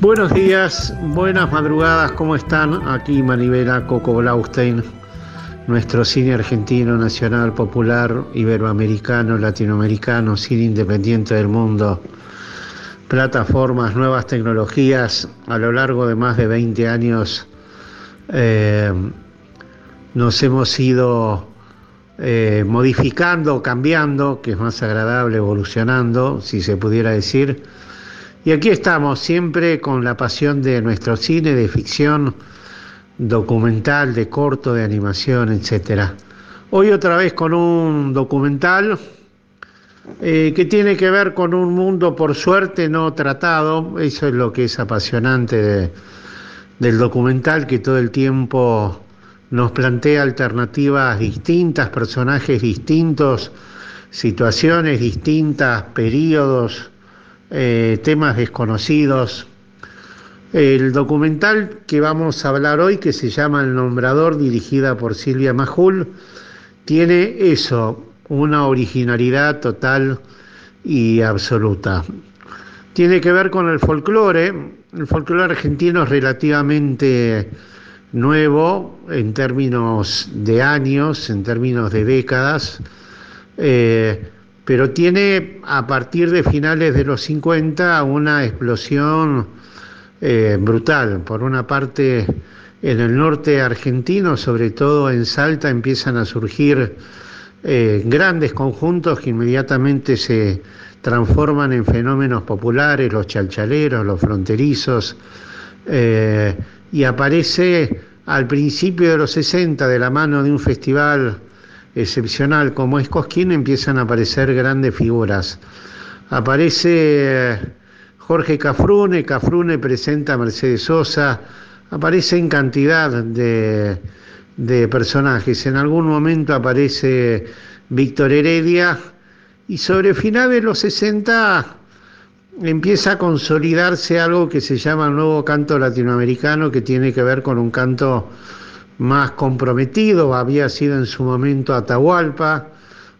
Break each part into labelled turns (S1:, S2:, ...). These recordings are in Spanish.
S1: Buenos días, buenas madrugadas, ¿cómo están? Aquí Manivela Coco Blaustein, nuestro cine argentino, nacional, popular, iberoamericano, latinoamericano, cine independiente del mundo, plataformas, nuevas tecnologías, a lo largo de más de 20 años eh, nos hemos ido eh, modificando, cambiando, que es más agradable, evolucionando, si se pudiera decir. Y aquí estamos, siempre con la pasión de nuestro cine, de ficción, documental, de corto, de animación, etc. Hoy otra vez con un documental eh, que tiene que ver con un mundo por suerte no tratado, eso es lo que es apasionante del documental, que todo el tiempo nos plantea alternativas distintas, personajes distintos, situaciones distintas, periodos, eh, temas desconocidos. El documental que vamos a hablar hoy, que se llama El Nombrador, dirigida por Silvia Majul, tiene eso, una originalidad total y absoluta. Tiene que ver con el folclore. El folclore argentino es relativamente nuevo en términos de años, en términos de décadas, eh, pero tiene a partir de finales de los 50 una explosión eh, brutal. Por una parte, en el norte argentino, sobre todo en Salta, empiezan a surgir eh, grandes conjuntos que inmediatamente se transforman en fenómenos populares, los chalchaleros, los fronterizos, y aparece al principio de los 60 de la mano de un festival excepcional como es Cosquín empiezan a aparecer grandes figuras. Aparece eh, Jorge Cafrune, Cafrune presenta a Mercedes Sosa, aparecen cantidad de, de personajes. En algún momento aparece Víctor Heredia y sobre finales de los 60 empieza a consolidarse algo que se llama el nuevo canto latinoamericano, que tiene que ver con un canto más comprometido, había sido en su momento Atahualpa,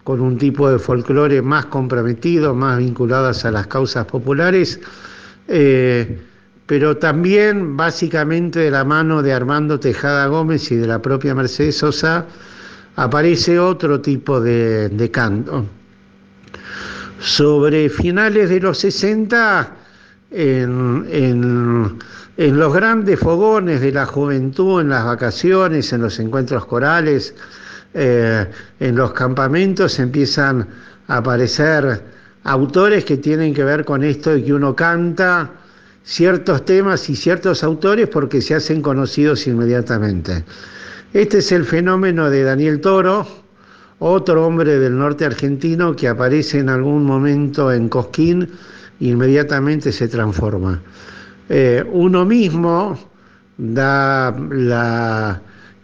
S1: con un tipo de folclore más comprometido, más vinculadas a las causas populares, eh, pero también básicamente de la mano de Armando Tejada Gómez y de la propia Mercedes Sosa, aparece otro tipo de canto sobre finales de los 60, en, los grandes fogones de la juventud, en las vacaciones, en los encuentros corales, eh, en los campamentos empiezan a aparecer autores que tienen que ver con esto de que uno canta ciertos temas y ciertos autores porque se hacen conocidos inmediatamente. Este es el fenómeno de Daniel Toro, otro hombre del norte argentino que aparece en algún momento en Cosquín, inmediatamente se transforma. Eh, uno mismo da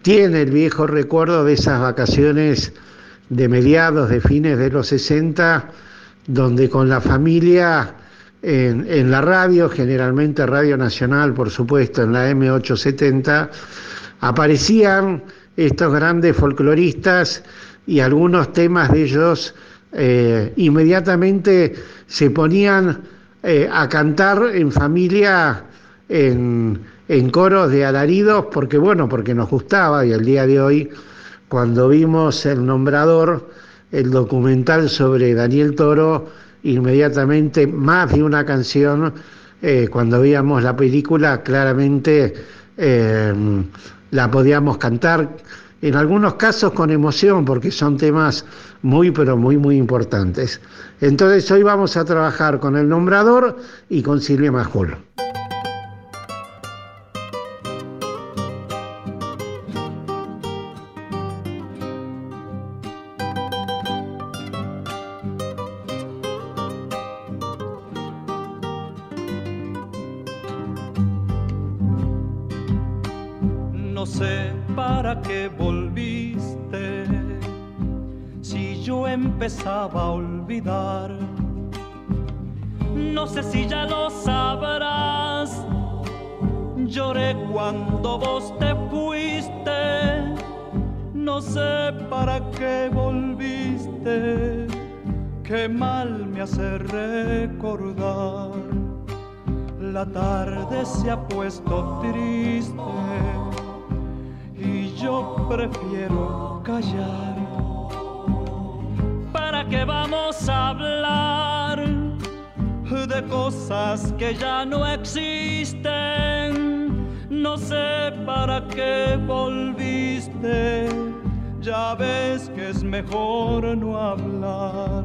S1: tiene el viejo recuerdo de esas vacaciones de mediados, de fines de los 60, donde con la familia en, la radio, generalmente Radio Nacional, por supuesto, en la M870, aparecían estos grandes folcloristas y algunos temas de ellos eh, inmediatamente se ponían eh, a cantar en familia en, en, coros de alaridos porque bueno, porque nos gustaba y el día de hoy cuando vimos el nombrador, el documental sobre Daniel Toro, inmediatamente más de una canción, eh, cuando veíamos la película, claramente la podíamos cantar en algunos casos con emoción, porque son temas muy, pero muy, muy importantes. Entonces hoy vamos a trabajar con el nombrador y con Silvia Majul.
S2: Cosas que ya no existen? No sé para qué volviste, ya ves que es mejor no hablar.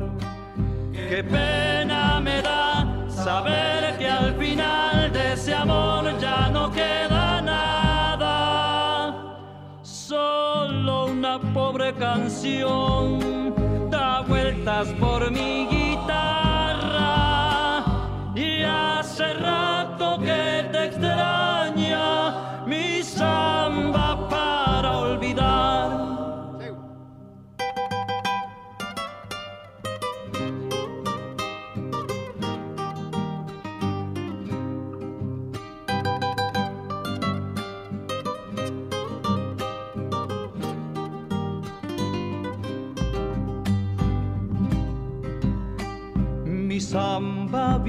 S2: Qué pena me da saber que al final de ese amor ya no queda nada, solo una pobre canción da vueltas por mi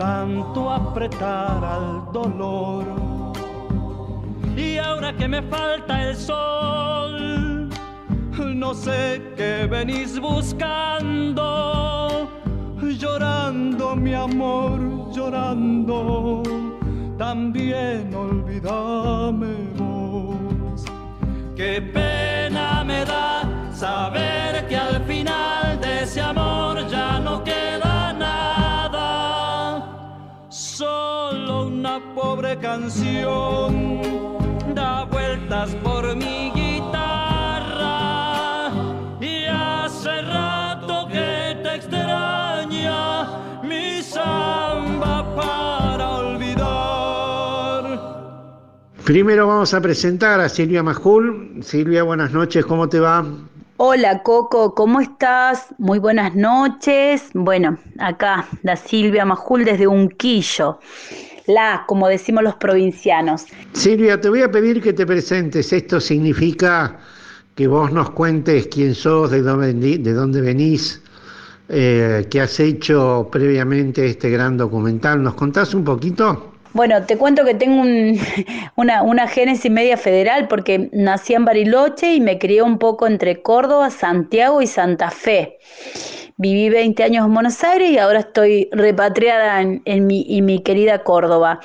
S2: tanto apretar al dolor. Y ahora que me falta el sol, no sé qué venís buscando, llorando mi amor, llorando, también olvídame vos. Qué pena me da saber que al final una pobre canción da vueltas por mi guitarra y hace rato que te extraña mi samba para olvidar.
S1: Primero vamos a presentar a Silvia Majul. Silvia, buenas noches, ¿cómo te va?
S3: Hola Coco, ¿cómo estás? Muy buenas noches. Bueno, acá la Silvia Majul desde Unquillo la, como decimos los provincianos.
S1: Silvia, te voy a pedir que te presentes. Esto significa que vos nos cuentes quién sos, de dónde, de dónde venís, eh, qué has hecho previamente este gran documental. ¿Nos contás un poquito?
S3: Bueno, te cuento que tengo un, una, una génesis media federal porque nací en Bariloche y me crié un poco entre Córdoba, Santiago y Santa Fe. Viví 20 años en Buenos Aires y ahora estoy repatriada en, mi, mi, querida Córdoba.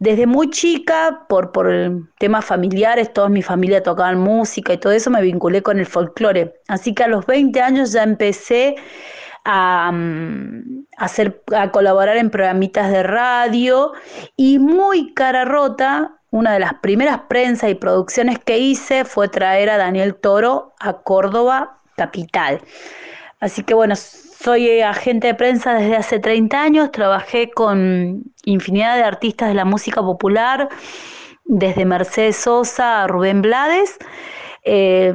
S3: Desde muy chica, por, por temas familiares, toda mi familia tocaban música y todo eso, me vinculé con el folclore. Así que a los 20 años ya empecé a, a, hacer, a colaborar en programitas de radio y muy cara rota, una de las primeras prensas y producciones que hice fue traer a Daniel Toro a Córdoba, capital. Así que bueno, soy agente de prensa desde hace 30 años, trabajé con infinidad de artistas de la música popular, desde Mercedes Sosa a Rubén Blades. Eh,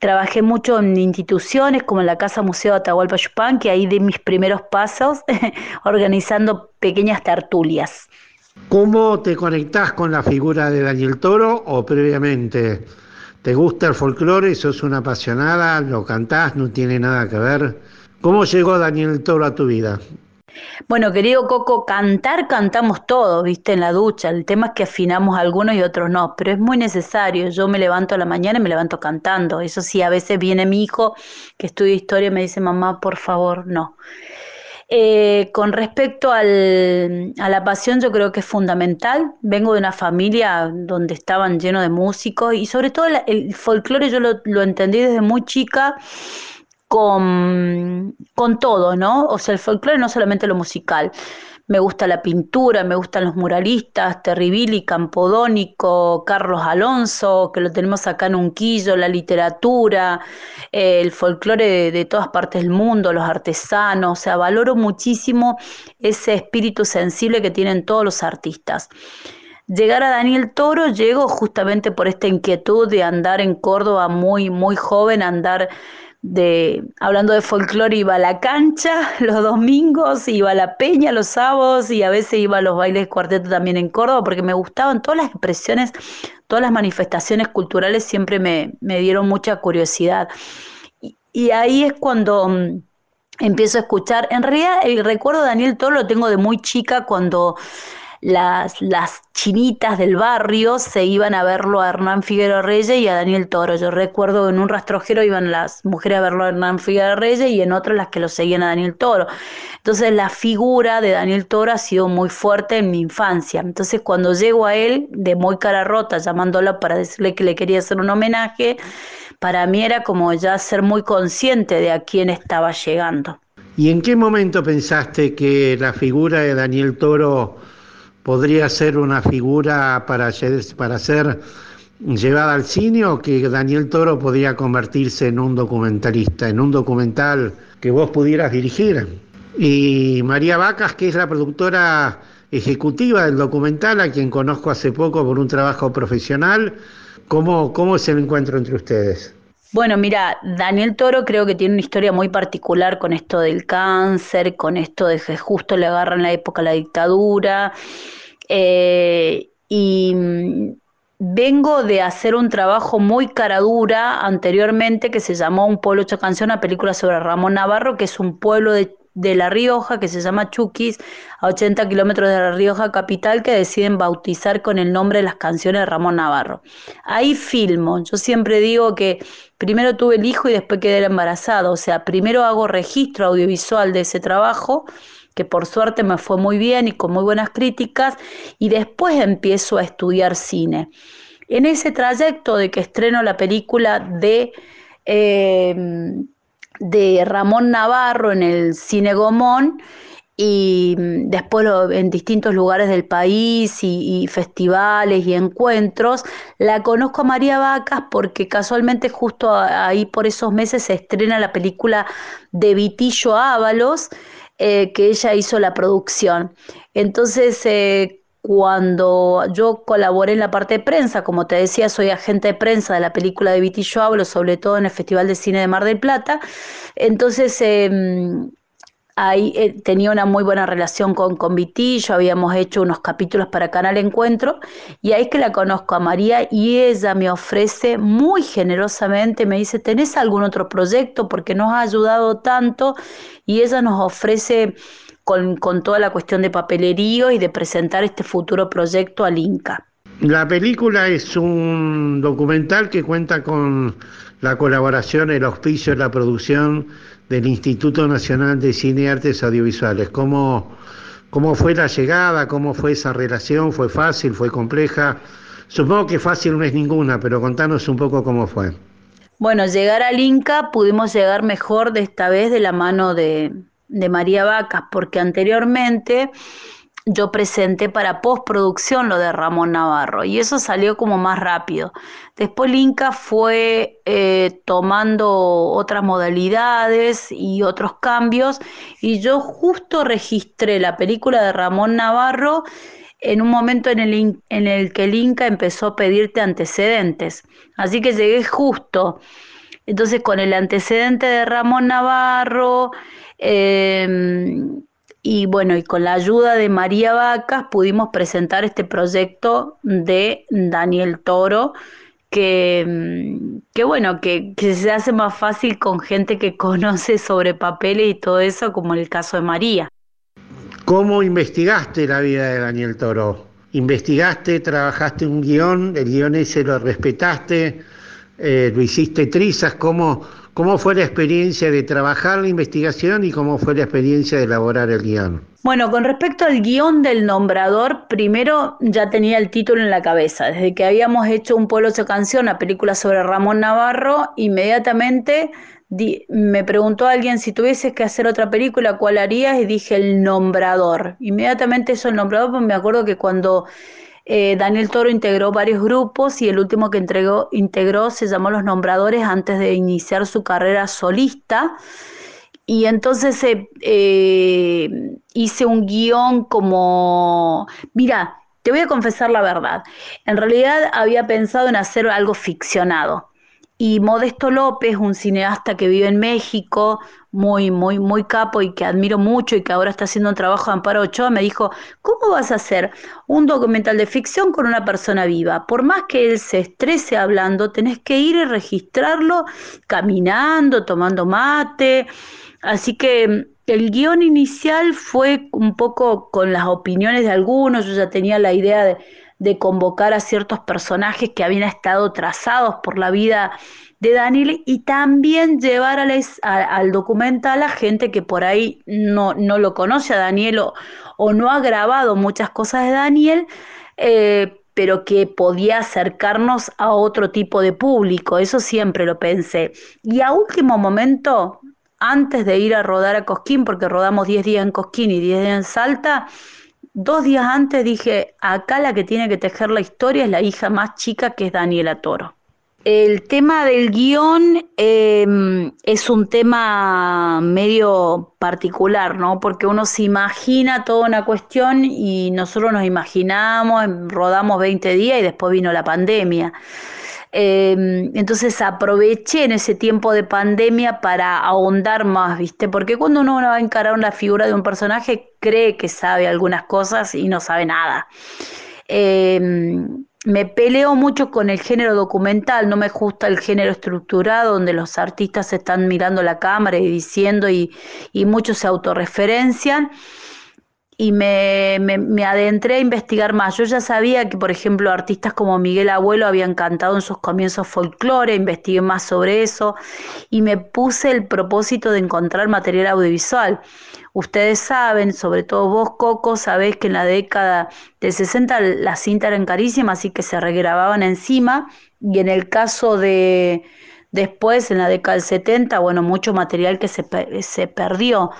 S3: trabajé mucho en instituciones como la Casa Museo Atahualpa Yupanqui, ahí di mis primeros pasos organizando pequeñas tertulias.
S1: ¿Cómo te conectás con la figura de Daniel Toro o previamente? ¿Te gusta el folclore? ¿Sos una apasionada? ¿Lo cantás? ¿No tiene nada que ver? ¿Cómo llegó Daniel Toro a tu vida?
S3: Bueno, querido Coco, cantar cantamos todos, viste, en la ducha. El tema es que afinamos algunos y otros no, pero es muy necesario. Yo me levanto a la mañana y me levanto cantando. Eso sí, a veces viene mi hijo que estudia historia y me dice, mamá, por favor, no. Eh, con respecto al, a la pasión, yo creo que es fundamental. Vengo de una familia donde estaban llenos de músicos y sobre todo el, el folclore yo lo, lo, entendí desde muy chica con, con todo, ¿no? O sea, el folclore no solamente lo musical. Me gusta la pintura, me gustan los muralistas, Terribili, Campodónico, Carlos Alonso, que lo tenemos acá en Unquillo, la literatura, eh, el folclore de, de, todas partes del mundo, los artesanos, o sea, valoro muchísimo ese espíritu sensible que tienen todos los artistas. Llegar a Daniel Toro, llego justamente por esta inquietud de andar en Córdoba muy, muy joven, andar de, hablando de folclore, iba a la cancha los domingos, iba a la peña los sábados y a veces iba a los bailes de cuarteto también en Córdoba porque me gustaban todas las expresiones, todas las manifestaciones culturales siempre me, me dieron mucha curiosidad. Y, ahí es cuando mm, empiezo a escuchar, en realidad el recuerdo de Daniel Toro lo tengo de muy chica cuando las, las chinitas del barrio se iban a verlo a Hernán Figueroa Reyes y a Daniel Toro. Yo recuerdo en un rastrojero iban las mujeres a verlo a Hernán Figueroa Reyes y en otras las que lo seguían a Daniel Toro. Entonces la figura de Daniel Toro ha sido muy fuerte en mi infancia. Entonces cuando llego a él, de muy cara rota, llamándola para decirle que le quería hacer un homenaje, para mí era como ya ser muy consciente de a quién estaba llegando.
S1: ¿Y en qué momento pensaste que la figura de Daniel Toro podría ser una figura para, ser llevada al cine o que Daniel Toro podría convertirse en un documentalista, en un documental que vos pudieras dirigir? Y María Vacas, que es la productora ejecutiva del documental, a quien conozco hace poco por un trabajo profesional, ¿cómo, cómo es el encuentro entre ustedes?
S3: Bueno, mira, Daniel Toro creo que tiene una historia muy particular con esto del cáncer, con esto de que justo le agarran la época la dictadura. Eh, y mm, vengo de hacer un trabajo muy caradura anteriormente que se llamó Un pueblo hecho canción, una película sobre Ramón Navarro, que es un pueblo de de La Rioja, que se llama Chuquis, a 80 kilómetros de La Rioja capital, que deciden bautizar con el nombre de las canciones de Ramón Navarro. Ahí filmo. Yo siempre digo que primero tuve el hijo y después quedé embarazada. O sea, primero hago registro audiovisual de ese trabajo que por suerte me fue muy bien y con muy buenas críticas, y después empiezo a estudiar cine. En ese trayecto de que estreno la película de eh, de Ramón Navarro en el Cine Gomón y mm, después en distintos lugares del país y, festivales y encuentros. La conozco a María Vacas porque casualmente justo ahí por esos meses se estrena la película de Vitillo Ábalos, eh, que ella hizo la producción. Entonces, eh, cuando yo colaboré en la parte de prensa, como te decía, soy agente de prensa de la película de Vitillo hablo, sobre todo en el Festival de Cine de Mar del Plata, entonces em, ahí eh, tenía una muy buena relación con, con Vitillo, habíamos hecho unos capítulos para Canal Encuentro, y ahí que la conozco a María y ella me ofrece muy generosamente, me dice, ¿tenés algún otro proyecto? Porque nos ha ayudado tanto, y ella nos ofrece con, con toda la cuestión de papelerío y de presentar este futuro proyecto al Inca.
S1: La película es un documental que cuenta con la colaboración, el auspicio, la producción del Instituto Nacional de Cine y Artes Audiovisuales. ¿Cómo, ¿Cómo fue la llegada? ¿Cómo fue esa relación? ¿Fue fácil? ¿Fue compleja? Supongo que fácil no es ninguna, pero contanos un poco cómo fue.
S3: Bueno, llegar al Inca pudimos llegar mejor de esta vez de la mano de, de María Vacas, porque anteriormente yo presenté para postproducción lo de Ramón Navarro y eso salió como más rápido. Después el Inca fue eh, tomando otras modalidades y otros cambios y yo justo registré la película de Ramón Navarro en un momento en el, en el que el Inca empezó a pedirte antecedentes. Así que llegué justo. Entonces con el antecedente de Ramón Navarro, Em, y bueno, y con la ayuda de María Vacas pudimos presentar este proyecto de Daniel Toro, que, em, que bueno, que, se hace más fácil con gente que conoce sobre papeles y todo eso, como el caso de María.
S1: ¿Cómo investigaste la vida de Daniel Toro? ¿Investigaste, trabajaste un guion, el guion ese lo respetaste, eh, lo hiciste trizas? ¿Cómo, ¿Cómo fue la experiencia de trabajar la investigación y cómo fue la experiencia de elaborar el guion?
S3: Bueno, con respecto al guion del nombrador, primero ya tenía el título en la cabeza. Desde que habíamos hecho Un pueblo ocho canción, una película sobre Ramón Navarro, inmediatamente me preguntó alguien si tuvieses que hacer otra película, ¿cuál harías? Y dije El nombrador. Inmediatamente eso, el nombrador, pues me acuerdo que cuando eh, Daniel Toro integró varios grupos y el último que entregó, integró se llamó Los Nombradores antes de iniciar su carrera solista. Y entonces eh, eh, hice un guion como, mira, te voy a confesar la verdad, en realidad había pensado en hacer algo ficcionado. Y Modesto López, un cineasta que vive en México, muy, muy, muy capo y que admiro mucho y que ahora está haciendo un trabajo de Amparo Ochoa, me dijo, ¿cómo vas a hacer un documental de ficción con una persona viva? Por más que él se estrese hablando, tenés que ir y registrarlo caminando, tomando mate. Así que mm, el guion inicial fue un poco con las opiniones de algunos, yo ya tenía la idea de de convocar a ciertos personajes que habían estado trazados por la vida de Daniel y también llevar al documental a gente que por ahí no, no lo conoce a Daniel o, no ha grabado muchas cosas de Daniel, eh, pero que podía acercarnos a otro tipo de público, eso siempre lo pensé. Y a último momento, antes de ir a rodar a Cosquín, porque rodamos 10 días en Cosquín y 10 días en Salta, Dos días antes dije, acá la que tiene que tejer la historia es la hija más chica que es Daniela Toro. El tema del guion em, es un tema medio particular, ¿no? Porque uno se imagina toda una cuestión y nosotros nos imaginamos, rodamos 20 días y después vino la pandemia. Em, entonces aproveché en ese tiempo de pandemia para ahondar más, ¿viste? Porque cuando uno va a encarar una figura de un personaje, cree que sabe algunas cosas y no sabe nada. Em, me peleo mucho con el género documental, no me gusta el género estructurado donde los artistas están mirando la cámara y diciendo y, y muchos se autorreferencian y me, me, adentré a investigar más. Yo ya sabía que, por ejemplo, artistas como Miguel Abuelo habían cantado en sus comienzos folclore, investigué más sobre eso y me puse el propósito de encontrar material audiovisual. Ustedes saben, sobre todo vos, Coco, sabés que en la década de 60 las cintas eran carísimas, así que se regrababan encima. Y en el caso de después, en la década del 70, bueno, mucho material que se, se perdió.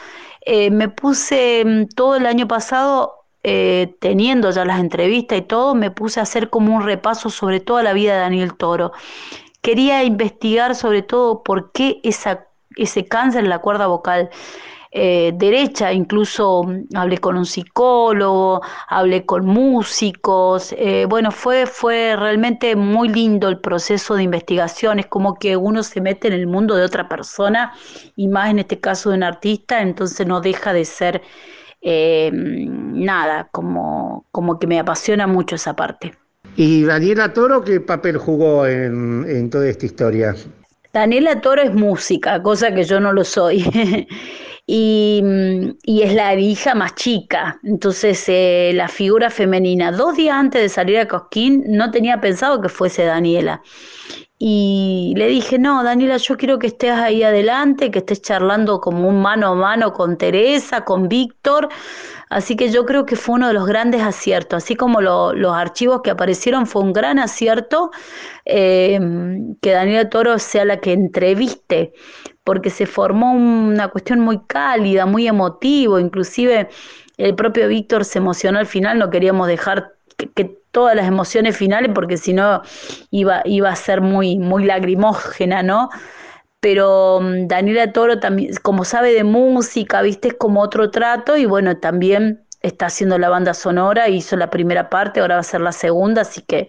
S3: Eh, me puse mm, todo el año pasado, eh, teniendo ya las entrevistas y todo, me puse a hacer como un repaso sobre toda la vida de Daniel Toro. Quería investigar sobre todo por qué esa, ese cáncer en la cuerda vocal eh, derecha, incluso mm, hablé con un psicólogo, hablé con músicos, eh, bueno, fue, fue realmente muy lindo el proceso de investigación, es como que uno se mete en el mundo de otra persona y más en este caso de un artista, entonces no deja de ser eh, nada, como, como que me apasiona mucho esa parte.
S1: ¿Y Daniela Toro qué papel jugó en, en toda esta historia?
S3: Daniela Toro es música, cosa que yo no lo soy. y, es la hija más chica. Entonces, eh, la figura femenina, dos días antes de salir a Cosquín, no tenía pensado que fuese Daniela. Y le dije, no, Daniela, yo quiero que estés ahí adelante, que estés charlando como un mano a mano con Teresa, con Víctor. Así que yo creo que fue uno de los grandes aciertos. Así como los archivos que aparecieron, fue un gran acierto eh, que Daniela Toro sea la que entreviste porque se formó una cuestión muy cálida, muy emotivo, inclusive el propio Víctor se emocionó al final, no queríamos dejar que, todas las emociones finales, porque si no iba, iba a ser muy, muy lagrimógena, ¿no? Pero mm, Daniela Toro también, como sabe de música, viste, es como otro trato, y bueno, también está haciendo la banda sonora, hizo la primera parte, ahora va a ser la segunda, así que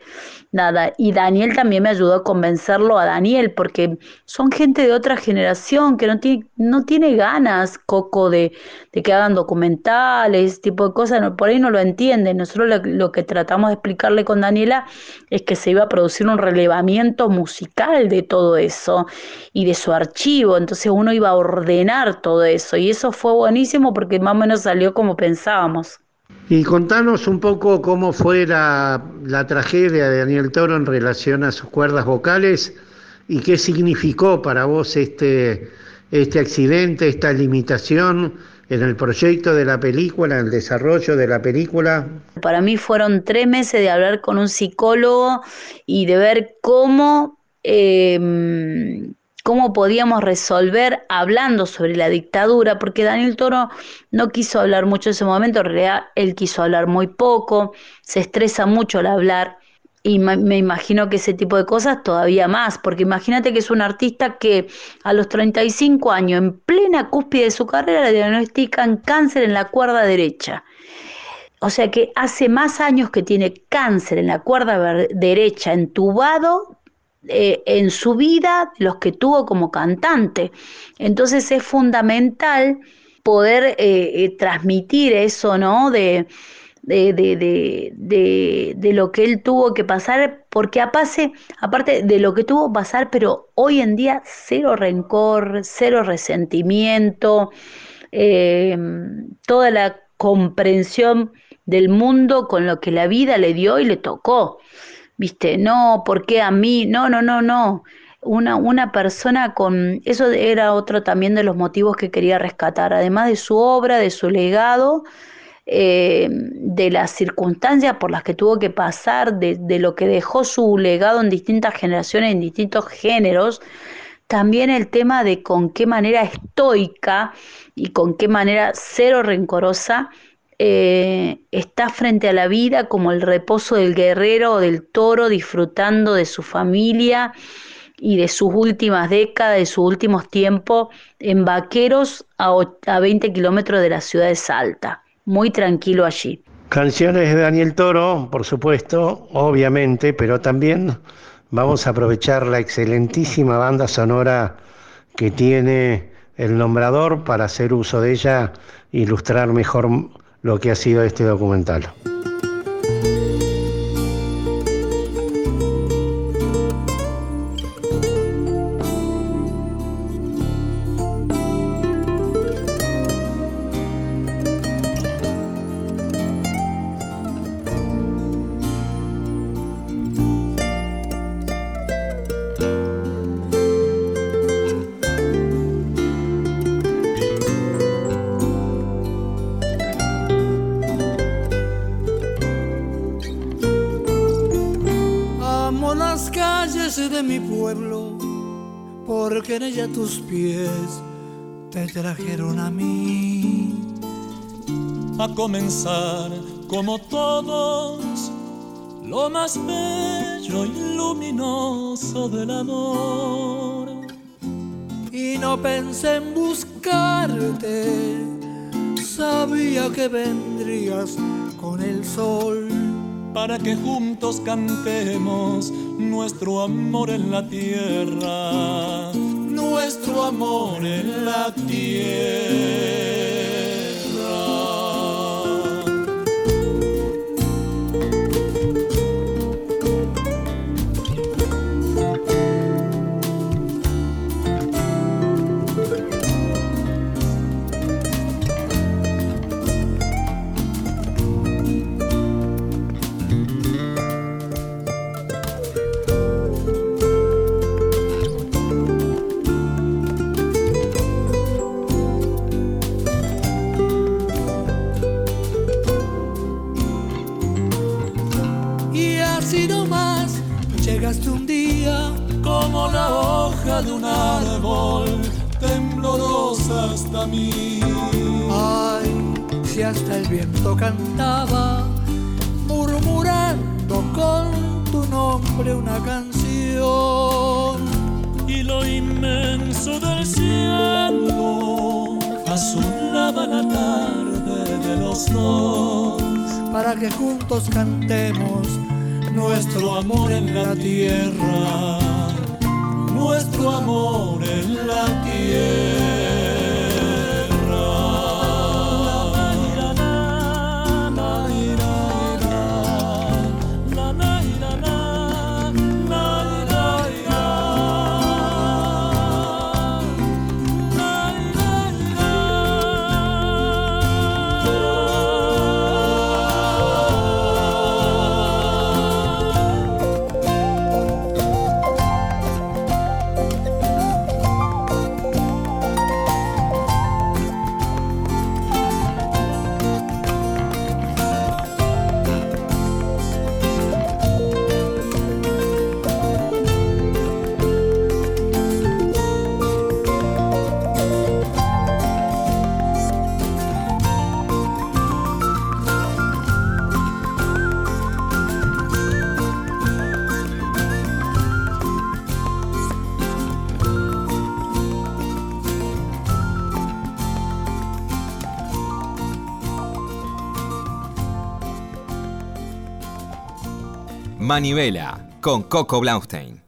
S3: nada. Y Daniel también me ayudó a convencerlo a Daniel, porque son gente de otra generación que no tiene, no tiene ganas, Coco, de, de que hagan documentales, ese tipo de cosas, por ahí no lo entienden. Nosotros lo, lo, que tratamos de explicarle con Daniela es que se iba a producir un relevamiento musical de todo eso y de su archivo, entonces uno iba a ordenar todo eso, y eso fue buenísimo porque más o menos salió como pensábamos.
S1: Y contanos un poco cómo fue la, tragedia de Daniel Toro en relación a sus cuerdas vocales y qué significó para vos este, este accidente, esta limitación en el proyecto de la película, en el desarrollo de la película?
S3: Para mí fueron tres meses de hablar con un psicólogo y de ver cómo, em, cómo podíamos resolver hablando sobre la dictadura, porque Daniel Toro no quiso hablar mucho en ese momento, en realidad él quiso hablar muy poco, se estresa mucho al hablar y me imagino que ese tipo de cosas todavía más, porque imagínate que es un artista que a los 35 años, en plena cúspide de su carrera, le diagnostican cáncer en la cuerda derecha. O sea que hace más años que tiene cáncer en la cuerda derecha, entubado eh, en su vida, los que tuvo como cantante. Entonces es fundamental poder eh, eh, transmitir eso, ¿no? De, de, de, de, lo que él tuvo que pasar, porque aparte, aparte de lo que tuvo que pasar, pero hoy en día cero rencor, cero resentimiento, eh, toda la comprensión del mundo con lo que la vida le dio y le tocó. ¿Viste? No, ¿por qué a mí? No, no, no, no. Una, una persona con... Eso era otro también de los motivos que quería rescatar, además de su obra, de su legado, eh, de las circunstancias por las que tuvo que pasar, de, de, lo que dejó su legado en distintas generaciones, en distintos géneros, también el tema de con qué manera estoica y con qué manera cero rencorosa eh, está frente a la vida como el reposo del guerrero o del toro, disfrutando de su familia y de sus últimas décadas, de sus últimos tiempos en vaqueros a, a 20 kilómetros de la ciudad de Salta muy tranquilo allí.
S1: Canciones de Daniel Toro, por supuesto, obviamente, pero también vamos a aprovechar la excelentísima banda sonora que tiene el nombrador para hacer uso de ella, ilustrar mejor lo que ha sido este documental.
S4: Comenzar como todos, lo más bello y luminoso del amor.
S5: Y no pensé en buscarte, sabía que vendrías con el sol
S4: para que juntos cantemos nuestro amor en la tierra, nuestro amor en la tierra. De un árbol temblorosa hasta mí.
S5: Ay, si hasta el viento cantaba, murmurando con tu nombre una canción.
S4: Y lo inmenso del cielo azulaba la tarde de los dos.
S5: Para que juntos cantemos nuestro amor en la tierra
S4: nuestro amor en la tierra.
S2: Manivela con Coco Blaustein.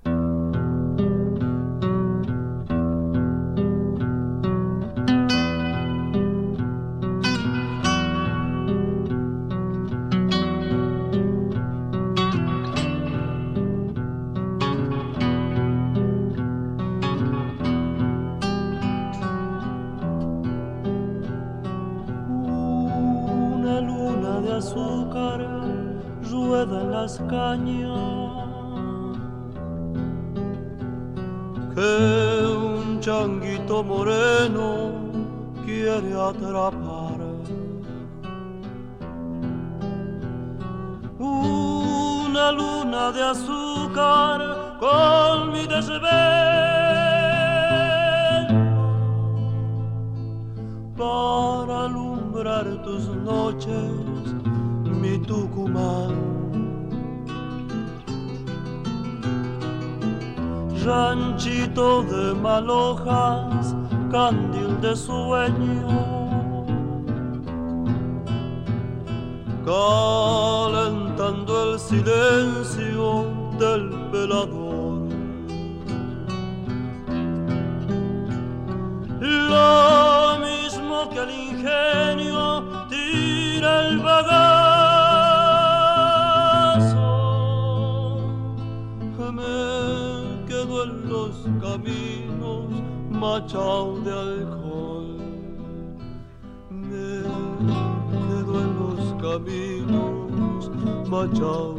S1: kilos مجال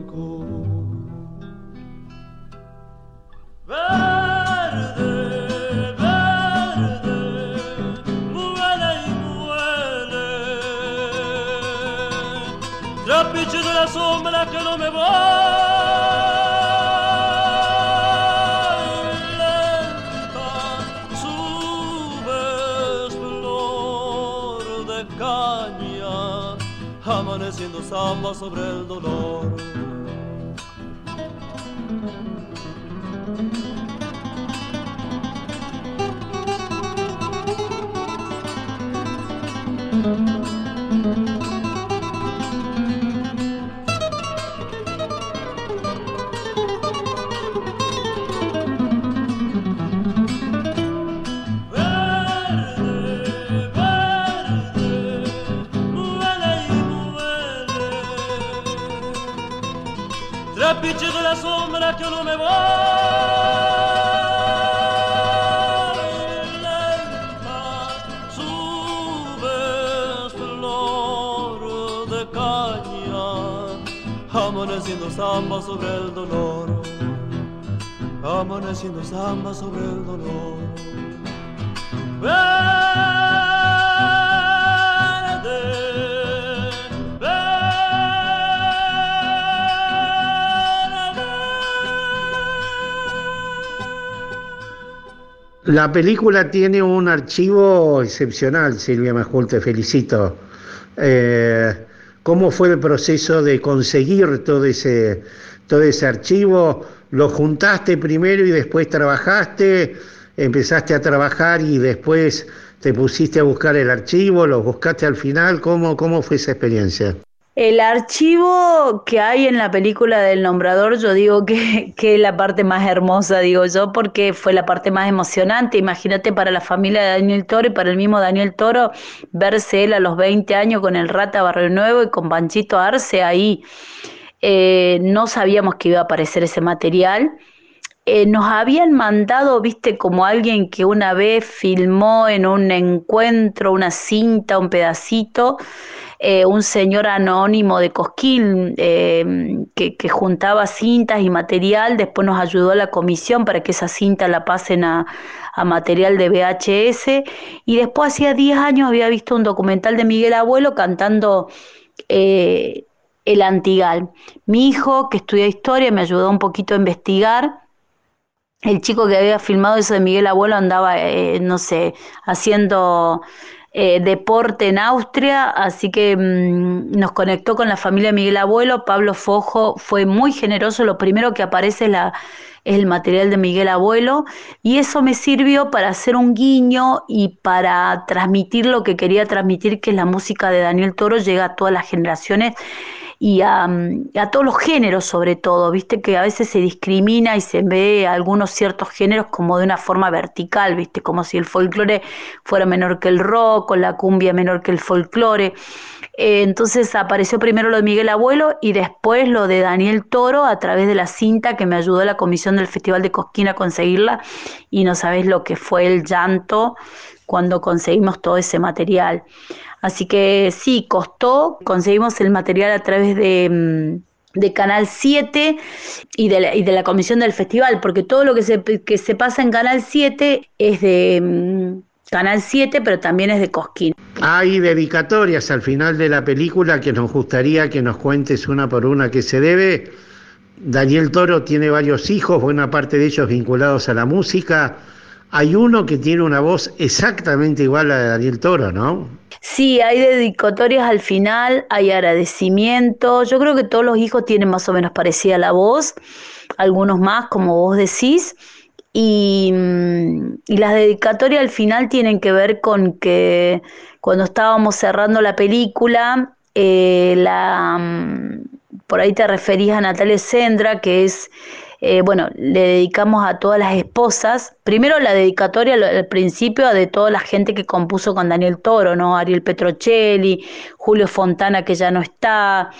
S1: الكون verde Trapiche de la
S2: sombra que no me va haciendo samba sobre el dolor. sombra yo no me voy. Lenta subes flor de caña, amaneciendo samba sobre el dolor. Amaneciendo samba sobre el dolor.
S1: Película tiene un archivo excepcional, Silvia Majul, te felicito. Eh, ¿Cómo fue el proceso de conseguir todo ese, todo ese archivo? ¿Lo juntaste primero y después trabajaste? ¿Empezaste a trabajar y después te pusiste a buscar el archivo? ¿Lo buscaste al final? ¿Cómo, cómo fue esa experiencia?
S3: El archivo que hay en la película del nombrador, yo digo que, que, es la parte más hermosa, digo yo, porque fue la parte más emocionante. Imagínate para la familia de Daniel Toro y para el mismo Daniel Toro, verse él a los 20 años con el Rata Barrio Nuevo y con Panchito Arce ahí. Eh, no sabíamos que iba a aparecer ese material. Eh, nos habían mandado, viste, como alguien que una vez filmó en un encuentro una cinta, un pedacito eh, un señor anónimo de Cosquín eh, que, juntaba cintas y material, después nos ayudó a la comisión para que esa cinta la pasen a, material de VHS y después hacía 10 años había visto un documental de Miguel Abuelo cantando eh, El Antigal. Mi hijo, que estudia historia, me ayudó un poquito a investigar el chico que había filmado eso de Miguel Abuelo andaba, no sé, haciendo eh, deporte en Austria, así que mm, nos conectó con la familia Miguel Abuelo. Pablo Fojo fue muy generoso, lo primero que aparece es el material de Miguel Abuelo y eso me sirvió para hacer un guiño y para transmitir lo que quería transmitir, que es la música de Daniel Toro, llega a todas las generaciones y a, a, todos los géneros sobre todo, viste que a veces se discrimina y se ve algunos ciertos géneros como de una forma vertical, viste, como si el folclore fuera menor que el rock o la cumbia menor que el folclore. Eh, entonces apareció primero lo de Miguel Abuelo y después lo de Daniel Toro a través de la cinta que me ayudó la comisión del Festival de Cosquín a conseguirla y no sabes lo que fue el llanto cuando conseguimos todo ese material. Así que sí, costó, conseguimos el material a través de, mm, Canal 7 y de, la, comisión del festival, porque todo lo que se, pasa en Canal 7 es de mm, Canal 7, pero también es de Cosquín.
S1: Hay dedicatorias al final de la película que nos gustaría que nos cuentes una por una que se debe. Daniel Toro tiene varios hijos, buena parte de ellos vinculados a la música. Hay uno que tiene una voz exactamente igual a la Daniel Toro, ¿no?
S3: Sí, hay dedicatorias al final, hay agradecimiento. Yo creo que todos los hijos tienen más o menos parecida la voz, algunos más, como vos decís. Y, mm, y, las dedicatorias al final tienen que ver con que cuando estábamos cerrando la película, eh, la, mm, por ahí te referís a Natalia Sendra, que es eh, bueno, le dedicamos a todas las esposas. Primero la dedicatoria al principio de toda la gente que compuso con Daniel Toro, ¿no? Ariel Petrocelli, Julio Fontana, que ya no está,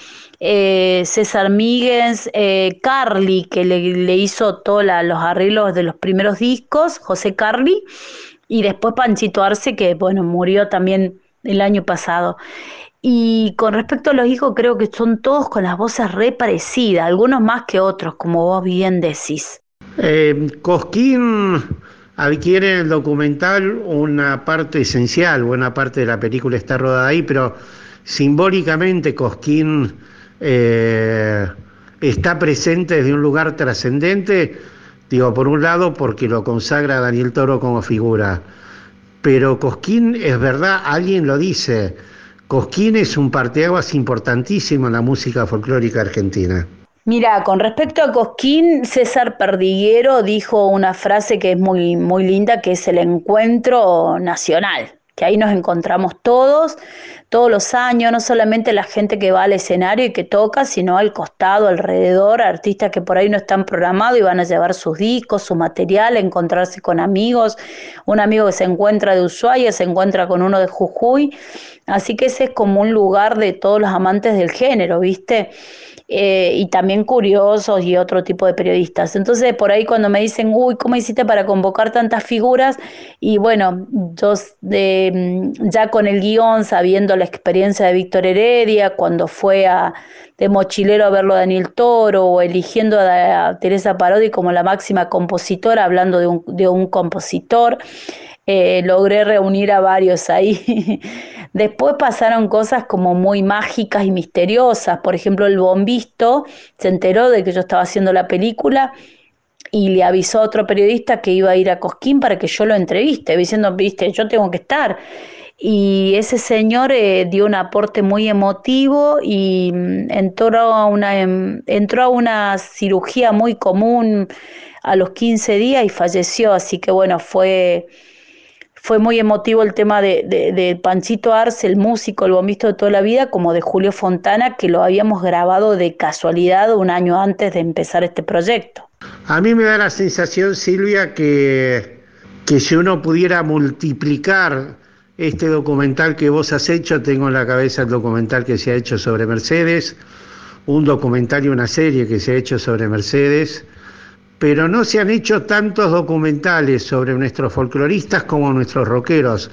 S3: eh, César Míguez, eh, Carly, que le, hizo todos los arreglos de los primeros discos, José Carly, y después Panchito Arce, que bueno, murió también el año pasado. Y con respecto a los hijos, creo que son todos con las voces re parecidas, algunos más que otros, como vos bien decís.
S1: Eh, Cosquín adquiere en el documental una parte esencial, buena parte de la película está rodada ahí, pero simbólicamente Cosquín eh, está presente desde un lugar trascendente, digo, por un lado porque lo consagra Daniel Toro como figura, pero Cosquín es verdad, alguien lo dice, Cosquín es un parteaguas importantísimo en la música folclórica argentina.
S3: Mira, con respecto a Cosquín, César Perdiguero dijo una frase que es muy, muy linda, que es el encuentro nacional que ahí nos encontramos todos, todos los años, no solamente la gente que va al escenario y que toca, sino al costado, alrededor, artistas que por ahí no están programados y van a llevar sus discos, su material, encontrarse con amigos, un amigo que se encuentra de Ushuaia, se encuentra con uno de Jujuy, así que ese es como un lugar de todos los amantes del género, ¿viste? Eh, y también curiosos y otro tipo de periodistas. Entonces, por ahí cuando me dicen, uy, ¿cómo hiciste para convocar tantas figuras? Y bueno, yo de, mm, ya con el guion, sabiendo la experiencia de Víctor Heredia, cuando fue a, de mochilero a verlo a Daniel Toro, o eligiendo a, Teresa Parodi como la máxima compositora, hablando de un, de un compositor, eh, logré reunir a varios ahí. Después pasaron cosas como muy mágicas y misteriosas. Por ejemplo, el bombisto se enteró de que yo estaba haciendo la película y le avisó a otro periodista que iba a ir a Cosquín para que yo lo entreviste, diciendo, viste, yo tengo que estar. Y ese señor eh, dio un aporte muy emotivo y mm, entró a, una, em, entró a una cirugía muy común a los 15 días y falleció. Así que bueno, fue fue muy emotivo el tema de, de, Panchito Arce, el músico, el bombista de toda la vida, como de Julio Fontana, que lo habíamos grabado de casualidad un año antes de empezar este proyecto.
S1: A mí me da la sensación, Silvia, que, que si uno pudiera multiplicar este documental que vos has hecho, tengo en la cabeza el documental que se ha hecho sobre Mercedes, un documental y una serie que se ha hecho sobre Mercedes, pero no se han hecho tantos documentales sobre nuestros folcloristas como nuestros rockeros.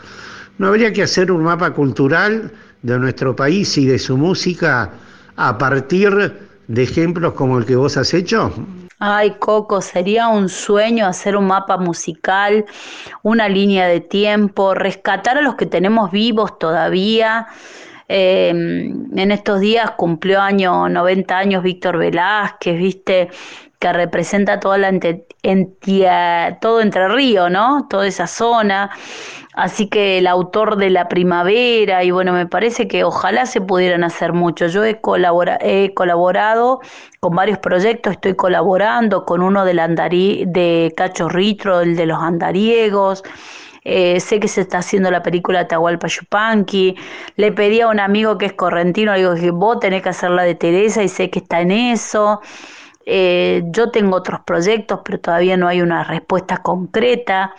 S1: ¿No habría que hacer un mapa cultural de nuestro país y de su música a partir de ejemplos como el que vos has hecho?
S3: Ay, Coco, sería un sueño hacer un mapa musical, una línea de tiempo, rescatar a los que tenemos vivos todavía. Em, en estos días cumplió año 90 años Víctor Velázquez, viste, que representa toda la entidad, todo Entre Río, ¿no? Toda esa zona. Así que el autor de La Primavera, y bueno, me parece que ojalá se pudieran hacer mucho. Yo he, he colaborado con varios proyectos, estoy colaborando con uno del andarí, de Cacho Ritro, el de los andariegos. Eh, sé que se está haciendo la película Tahualpa Yupanqui. Le pedí a un amigo que es correntino, digo vos tenés que hacer la de Teresa y sé que está en eso. Eh, yo tengo otros proyectos, pero todavía no hay una respuesta concreta.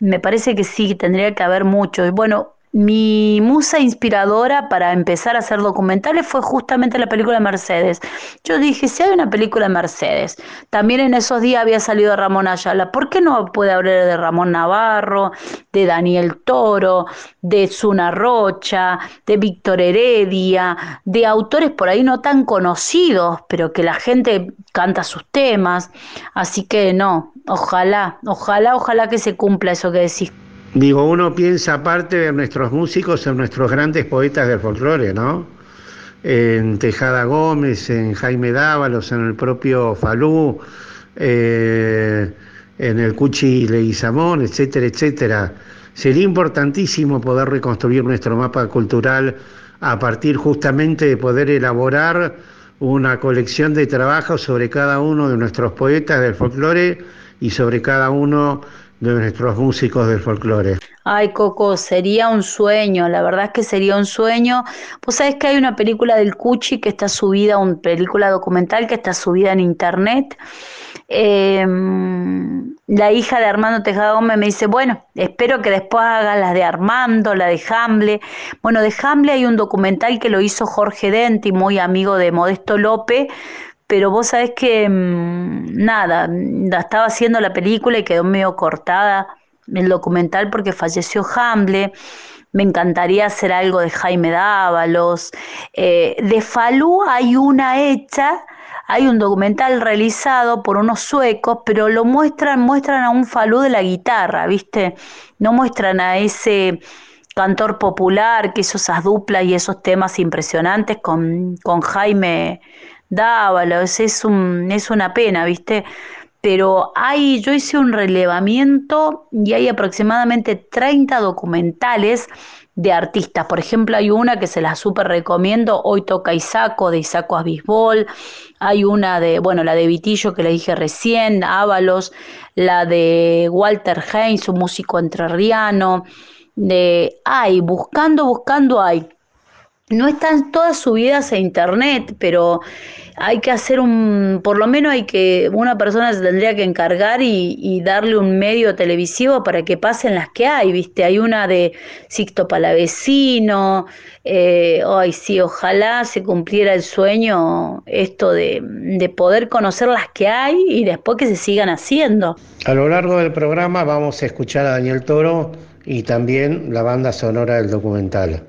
S3: Me parece que sí, tendría que haber mucho. Bueno, mi musa inspiradora para empezar a hacer documentales fue justamente la película de Mercedes. Yo dije, si hay una película de Mercedes, también en esos días había salido Ramón Ayala, ¿por qué no puede hablar de Ramón Navarro, de Daniel Toro, de Zuna Rocha, de Víctor Heredia, de autores por ahí no tan conocidos, pero que la gente canta sus temas? Así que no, ojalá, ojalá, ojalá que se cumpla eso que decís.
S1: Digo, uno piensa aparte de nuestros músicos en nuestros grandes poetas del folclore, ¿no? En Tejada Gómez, en Jaime Dávalos, en el propio Falú, eh, en el Cuchi Leguizamón, etcétera, etcétera. Sería importantísimo poder reconstruir nuestro mapa cultural a partir justamente de poder elaborar una colección de trabajos sobre cada uno de nuestros poetas del folclore y sobre cada uno de nuestros músicos del folclore.
S3: Ay, Coco, sería un sueño, la verdad es que sería un sueño. Vos sabés que hay una película del Cuchi que está subida, una película documental que está subida en internet. Em, la hija de Armando Tejada Gómez me dice, bueno, espero que después haga las de Armando, la de Hamble. Bueno, de Hamble hay un documental que lo hizo Jorge Denti, muy amigo de Modesto López, pero vos sabés que mm, nada, estaba haciendo la película y quedó medio cortada el documental porque falleció Hamble. Me encantaría hacer algo de Jaime Dávalos. Eh, de Falú hay una hecha, hay un documental realizado por unos suecos, pero lo muestran, muestran a un Falú de la guitarra, ¿viste? No muestran a ese cantor popular que hizo esas duplas y esos temas impresionantes con, con Jaime Dávalos, es, un, es una pena, ¿viste? Pero hay, yo hice un relevamiento y hay aproximadamente 30 documentales de artistas. Por ejemplo, hay una que se la súper recomiendo, Hoy toca Isaco, de Isaco Abisbol. Hay una de, bueno, la de Vitillo que le dije recién, Ábalos, la de Walter Haynes, un músico entrerriano. De, hay, buscando, buscando hay no están todas subidas a internet, pero hay que hacer un, por lo menos hay que, una persona se tendría que encargar y, darle un medio televisivo para que pasen las que hay, ¿viste? Hay una de Sixto Palavecino, eh, ay sí, ojalá se cumpliera el sueño esto de, de poder conocer las que hay y después que se sigan haciendo.
S1: A lo largo del programa vamos a escuchar a Daniel Toro y también la banda sonora del documental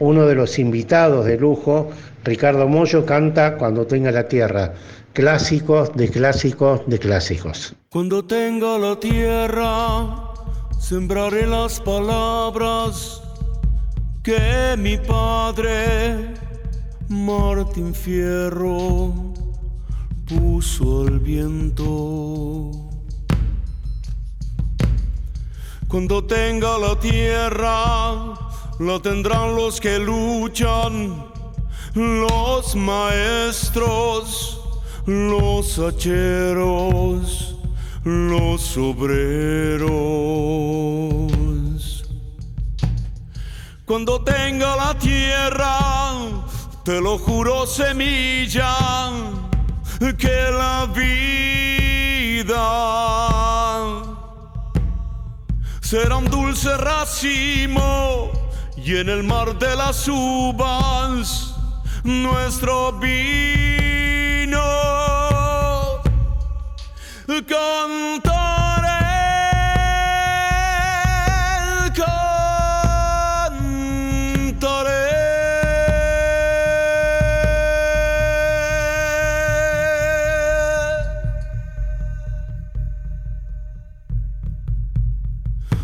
S1: uno de los invitados de lujo, Ricardo Mollo, canta Cuando tenga la tierra, clásicos de clásicos de clásicos.
S6: Cuando tenga la tierra, sembraré las palabras que mi padre, Martín Fierro, puso al viento. Cuando tenga la tierra, lo tendrán los que luchan, los maestros, los hacheros, los obreros. Cuando tenga la tierra, te lo juro semilla, que la vida será un dulce racimo y en el mar de las uvas nuestro vino. Cantaré cantaré.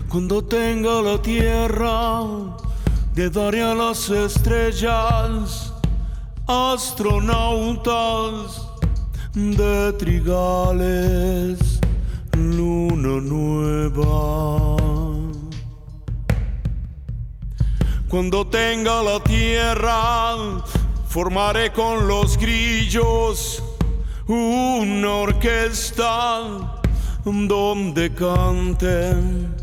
S6: Cuando tenga la tierra de daré a las estrellas, astronautas de trigales, luna nueva. Cuando tenga la tierra, formaré con los grillos una orquesta donde canten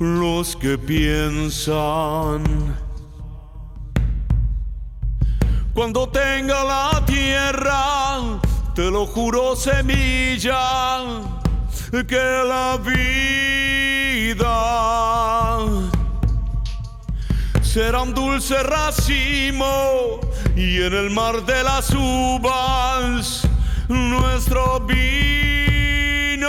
S6: los que piensan. Cuando tenga la tierra, te lo juro semilla, que la vida será un dulce racimo y en el mar de las uvas nuestro vino.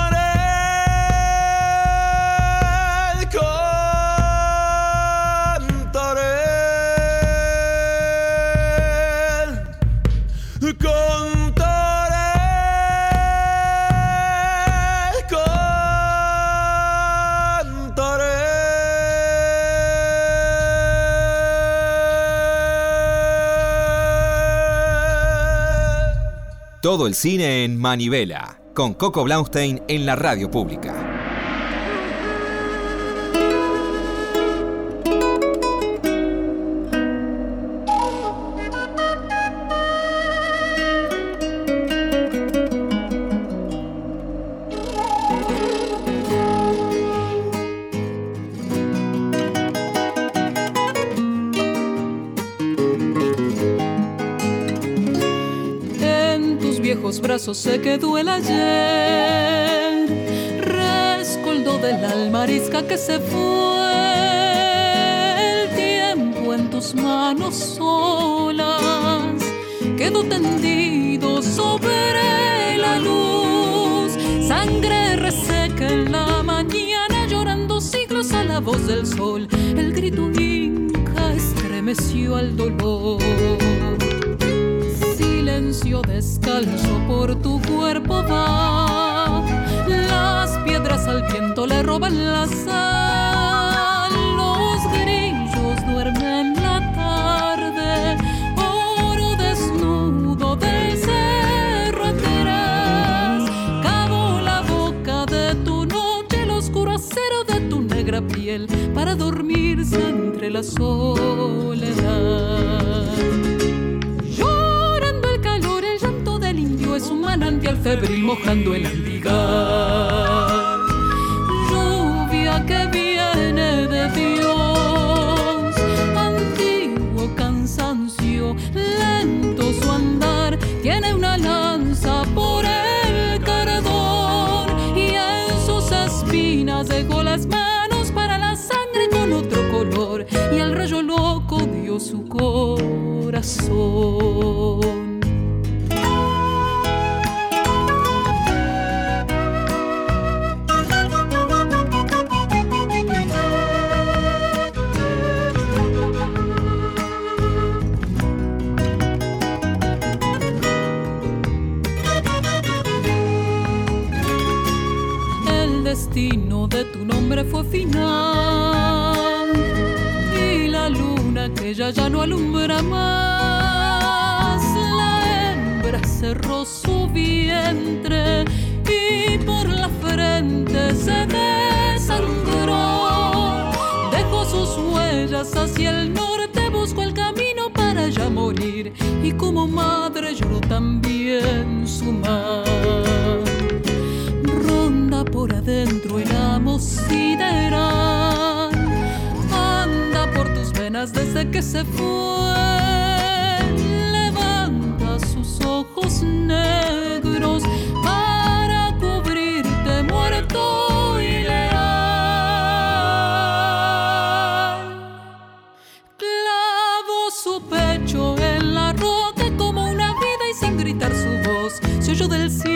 S2: Todo el cine en Manivela, con Coco Blaustein en la radio pública.
S7: Se quedó el ayer, rescoldo del alma arisca que se fue, el tiempo en tus manos solas. Quedó tendido sobre la luz, sangre reseca en la mañana llorando siglos a la voz del sol, el grito inca estremeció al dolor descalzo por tu cuerpo va. Las piedras al viento le roban la sal. Los grillos duermen la tarde. Oro desnudo del cerro atrás. Cabo la boca de tu noche, el oscuro acero de tu negra piel para dormirse entre la soledad. Es un manantial febril mojando el andigar. Fue final y la luna que ya ya no alumbra más. La hembra cerró su vientre y por la frente se desangró. Dejó sus huellas hacia el norte, buscó el camino para ya morir y como madre lloró también su mar anda por adentro y la sideral. Anda por tus venas desde que se fue. Levanta sus ojos negros para cubrirte muerto y leal. Clavo su pecho en la roca como una vida y sin gritar su voz se oyó del cielo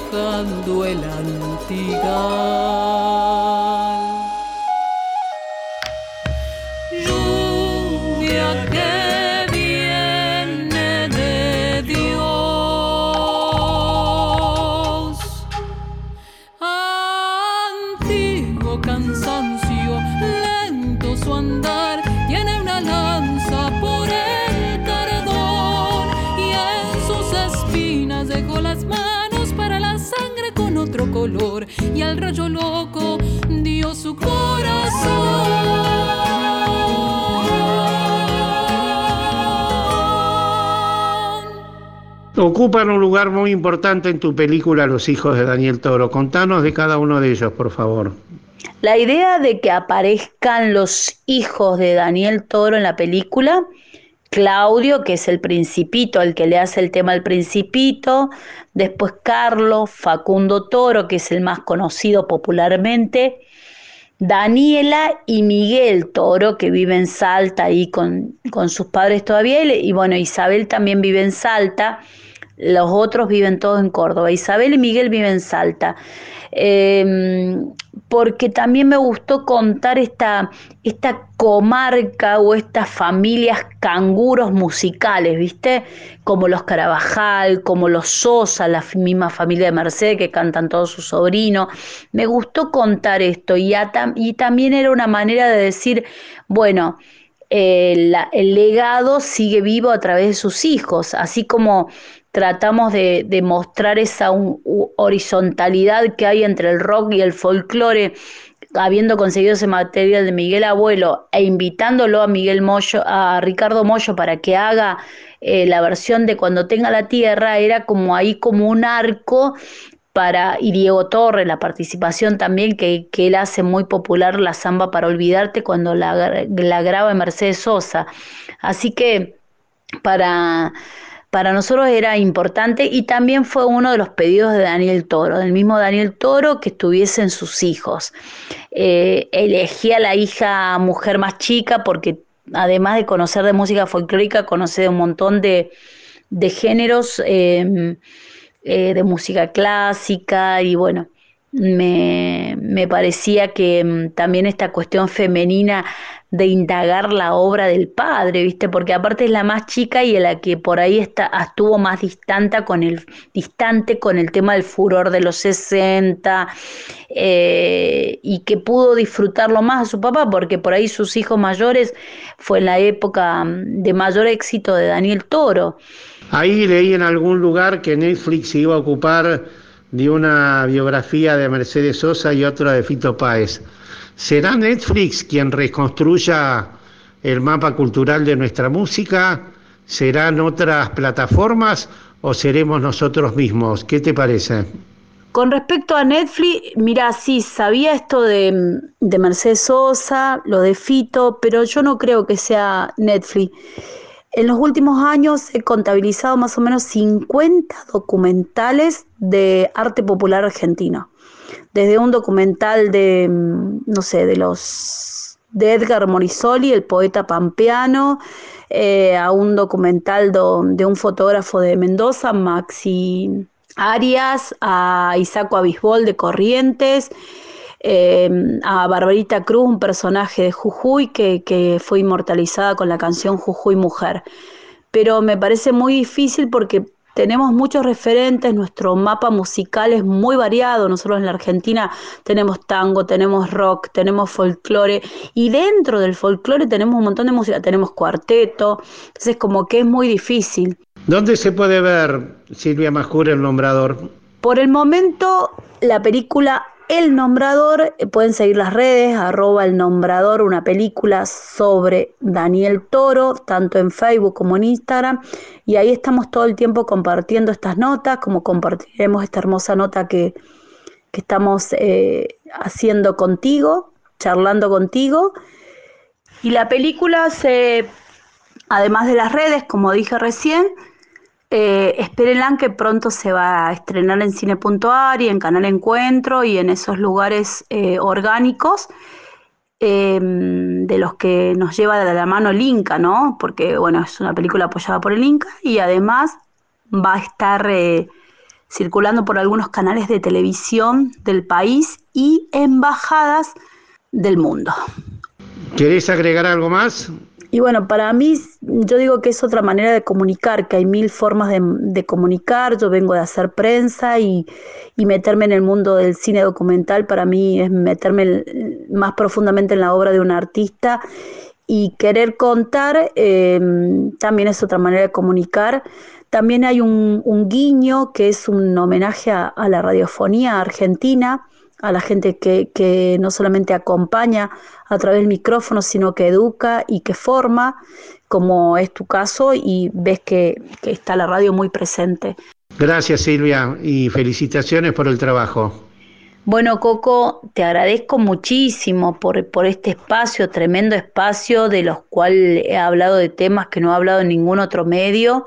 S7: mojando el antigal.
S1: Ocupan un lugar muy importante en tu película Los hijos de Daniel Toro. Contanos de cada uno de ellos, por favor.
S3: La idea de que aparezcan los hijos de Daniel Toro en la película, Claudio, que es el principito, el que le hace el tema al principito, después Carlos, Facundo Toro, que es el más conocido popularmente, Daniela y Miguel Toro, que vive en Salta ahí con, con sus padres todavía, y, y bueno, Isabel también vive en Salta, los otros viven todos en Córdoba, Isabel y Miguel viven en Salta. Eh, porque también me gustó contar esta, esta comarca o estas familias canguros musicales, ¿viste? Como los Carabajal, como los Sosa, la misma familia de Mercedes que cantan todos sus sobrinos. Me gustó contar esto y, también era una manera de decir, bueno, eh, el legado sigue vivo a través de sus hijos, así como tratamos de, de mostrar esa horizontalidad que hay entre el rock y el folclore, habiendo conseguido ese material de Miguel Abuelo e invitándolo a Miguel Moyo, a Ricardo Mollo para que haga eh, la versión de Cuando tenga la tierra, era como ahí como un arco para, y Diego Torres, la participación también, que, que él hace muy popular la samba para olvidarte cuando la, la graba Mercedes Sosa. Así que para, para nosotros era importante y también fue uno de los pedidos de Daniel Toro, del mismo Daniel Toro, que estuviesen sus hijos. Eh, elegí a la hija mujer más chica porque además de conocer de música folclórica, conoce de un montón de, de géneros eh, eh, de música clásica y bueno, me, me parecía que mm, también esta cuestión femenina de indagar la obra del padre, ¿viste? Porque aparte es la más chica y la que por ahí está, estuvo más distante con el, distante con el tema del furor de los 60 eh, y que pudo disfrutarlo más a su papá, porque por ahí sus hijos mayores fue en la época mm, de mayor éxito de Daniel Toro.
S1: Ahí leí en algún lugar que Netflix iba a ocupar de una biografía de Mercedes Sosa y otra de Fito Páez. ¿Será Netflix quien reconstruya el mapa cultural de nuestra música? ¿Serán otras plataformas o seremos nosotros mismos? ¿Qué te parece?
S3: Con respecto a Netflix, mira, sí, sabía esto de, de Mercedes Sosa, lo de Fito, pero yo no creo que sea Netflix. En los últimos años he contabilizado más o menos 50 documentales de arte popular argentino. Desde un documental de, mm, no sé, de los de Edgar Morisoli, el poeta pampeano, eh, a un documental do- de un fotógrafo de Mendoza, Maxi Arias, a Isaco Abisbol de Corrientes, eh, a Barbarita Cruz, un personaje de Jujuy que, que fue inmortalizada con la canción Jujuy Mujer. Pero me parece muy difícil porque tenemos muchos referentes, nuestro mapa musical es muy variado, nosotros en la Argentina tenemos tango, tenemos rock, tenemos folclore y dentro del folclore tenemos un montón de música, tenemos cuarteto, entonces como que es muy difícil.
S1: ¿Dónde se puede ver, Silvia Majura, el nombrador?
S3: Por el momento, la película El Nombrador, eh, pueden seguir las redes, arroba El Nombrador, una película sobre Daniel Toro, tanto en Facebook como en Instagram, y ahí estamos todo el tiempo compartiendo estas notas, como compartiremos esta hermosa nota que, estamos eh, haciendo contigo, charlando contigo. Y la película se, además de las redes, como dije recién, eh, espérenla que pronto se va a estrenar en cine.ar y en Canal Encuentro y en esos lugares eh, orgánicos em, de los que nos lleva de la mano el Inca, ¿no? Porque, bueno, es una película apoyada por el Inca y además va a estar eh, circulando por algunos canales de televisión del país y embajadas del mundo.
S1: ¿Querés agregar algo más?
S3: Y bueno, para mí, yo digo que es otra manera de comunicar, que hay mil formas de, comunicar. Yo vengo de hacer prensa y, meterme en el mundo del cine documental para mí es meterme más profundamente en la obra de un artista y querer contar em, también es otra manera de comunicar. También hay un, guiño que es un homenaje a la radiofonía argentina a la gente que, no solamente acompaña a través del micrófono, sino que educa y que forma, como es tu caso, y ves que, está la radio muy presente.
S1: Gracias Silvia y felicitaciones por el trabajo.
S3: Bueno, Coco, te agradezco muchísimo por, por, este espacio, tremendo espacio, de los cuales he hablado de temas que no he hablado en ningún otro medio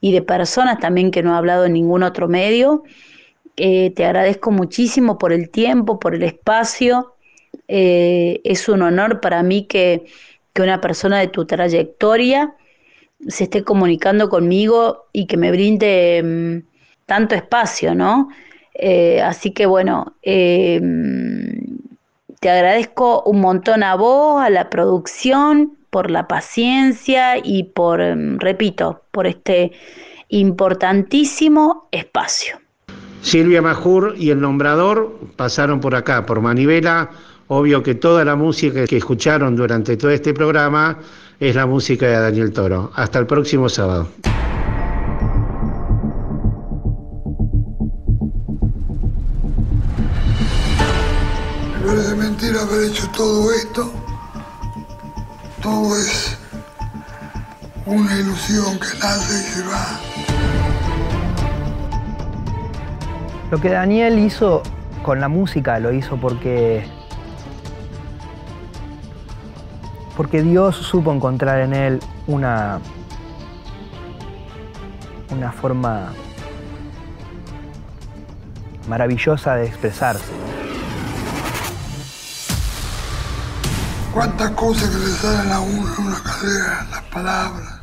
S3: y de personas también que no he hablado en ningún otro medio. Eh, te agradezco muchísimo por el tiempo, por el espacio. Eh, es un honor para mí que, una persona de tu trayectoria se esté comunicando conmigo y que me brinde mm, tanto espacio, ¿no? Eh, así que bueno, te agradezco un montón a vos, a la producción, por la paciencia y por, mm, repito, por este importantísimo espacio.
S1: Silvia Majur y el nombrador pasaron por acá, por Manivela. Obvio que toda la música que escucharon durante todo este programa es la música de Daniel Toro. Hasta el próximo sábado.
S8: Parece mentira haber hecho todo esto. Todo es una ilusión que nace y se va.
S9: Lo que Daniel hizo con la música lo hizo porque porque Dios supo encontrar en él una una forma maravillosa de expresarse.
S8: Cuántas cosas que le salen a uno en una carrera, las palabras.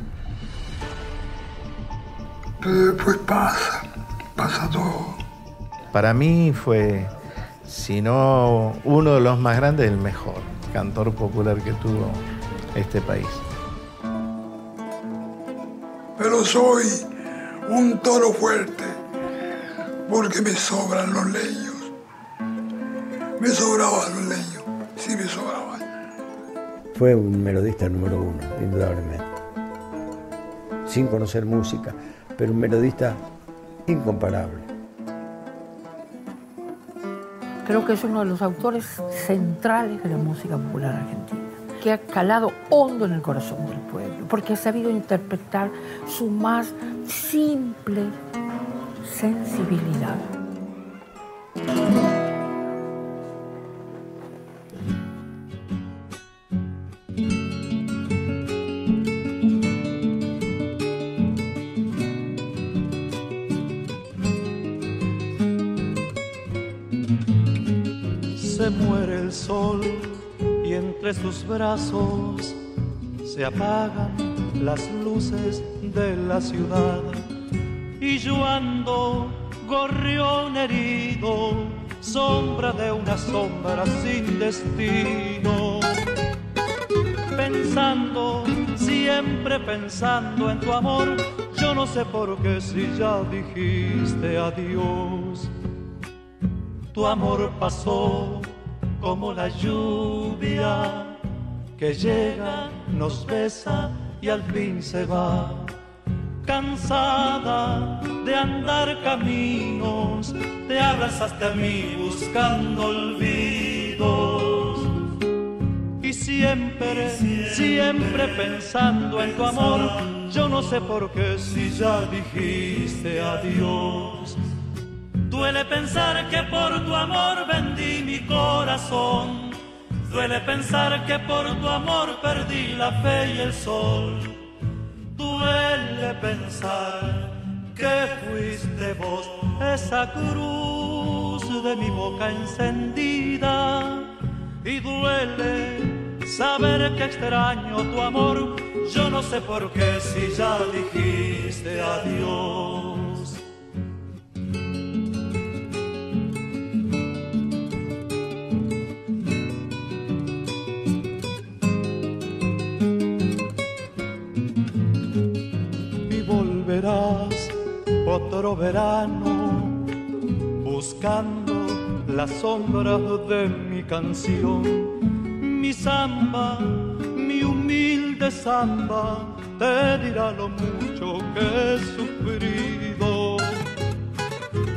S8: Pero después pasa, pasa todo.
S10: Para mí fue, si no uno de los más grandes, el mejor cantor popular que tuvo este país.
S8: Pero soy un toro fuerte porque me sobran los leños. Me sobraban los leños, sí me sobraban.
S11: Fue un melodista número uno, indudablemente. Sin conocer música, pero un melodista incomparable.
S12: Creo que es uno de los autores centrales de la música popular argentina, que ha calado hondo en el corazón del pueblo, porque ha sabido interpretar su más simple sensibilidad.
S13: Se apagan las luces de la ciudad y yo ando gorrión herido, sombra de una sombra sin destino. Pensando, siempre pensando en tu amor, yo no sé por qué si ya dijiste adiós. Tu amor pasó como la lluvia que llega, nos besa y al fin se va. cansada de andar caminos, te abrazaste a mí buscando olvidos. Y siempre, siempre pensando en tu amor, yo no sé por qué si ya dijiste adiós. Duele pensar que por tu amor vendí mi corazón. Duele pensar que por tu amor perdí la fe y el sol. Duele pensar que fuiste vos esa cruz de mi boca encendida. Y duele saber que extraño tu amor. Yo no sé por qué si ya dijiste adiós. Verano buscando las sombras de mi canción, mi samba, mi humilde samba, te dirá lo mucho que he sufrido.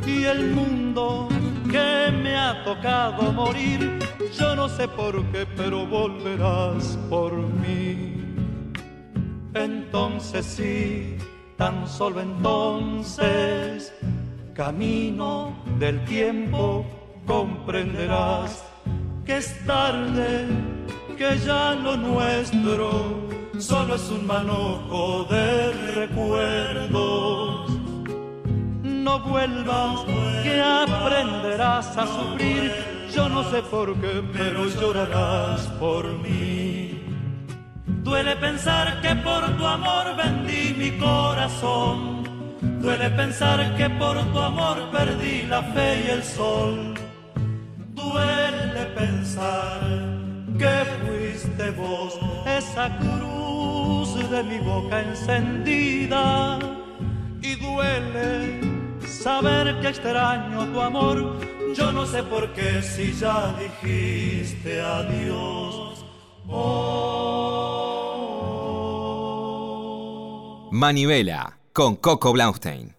S13: Y el mundo que me ha tocado morir, yo no sé por qué, pero volverás por mí. Entonces sí, tan solo entonces, camino del tiempo, comprenderás que es tarde, que ya lo nuestro solo es un manojo de recuerdos. No vuelvas, que aprenderás a sufrir, yo no sé por qué, pero llorarás por mí. Duele pensar que por tu amor vendí mi corazón. Duele pensar que por tu amor perdí la fe y el sol. Duele pensar que fuiste vos esa cruz de mi boca encendida. Y duele saber que extraño tu amor. Yo no sé por qué si ya dijiste adiós.
S2: Manivela con Coco Blaustein.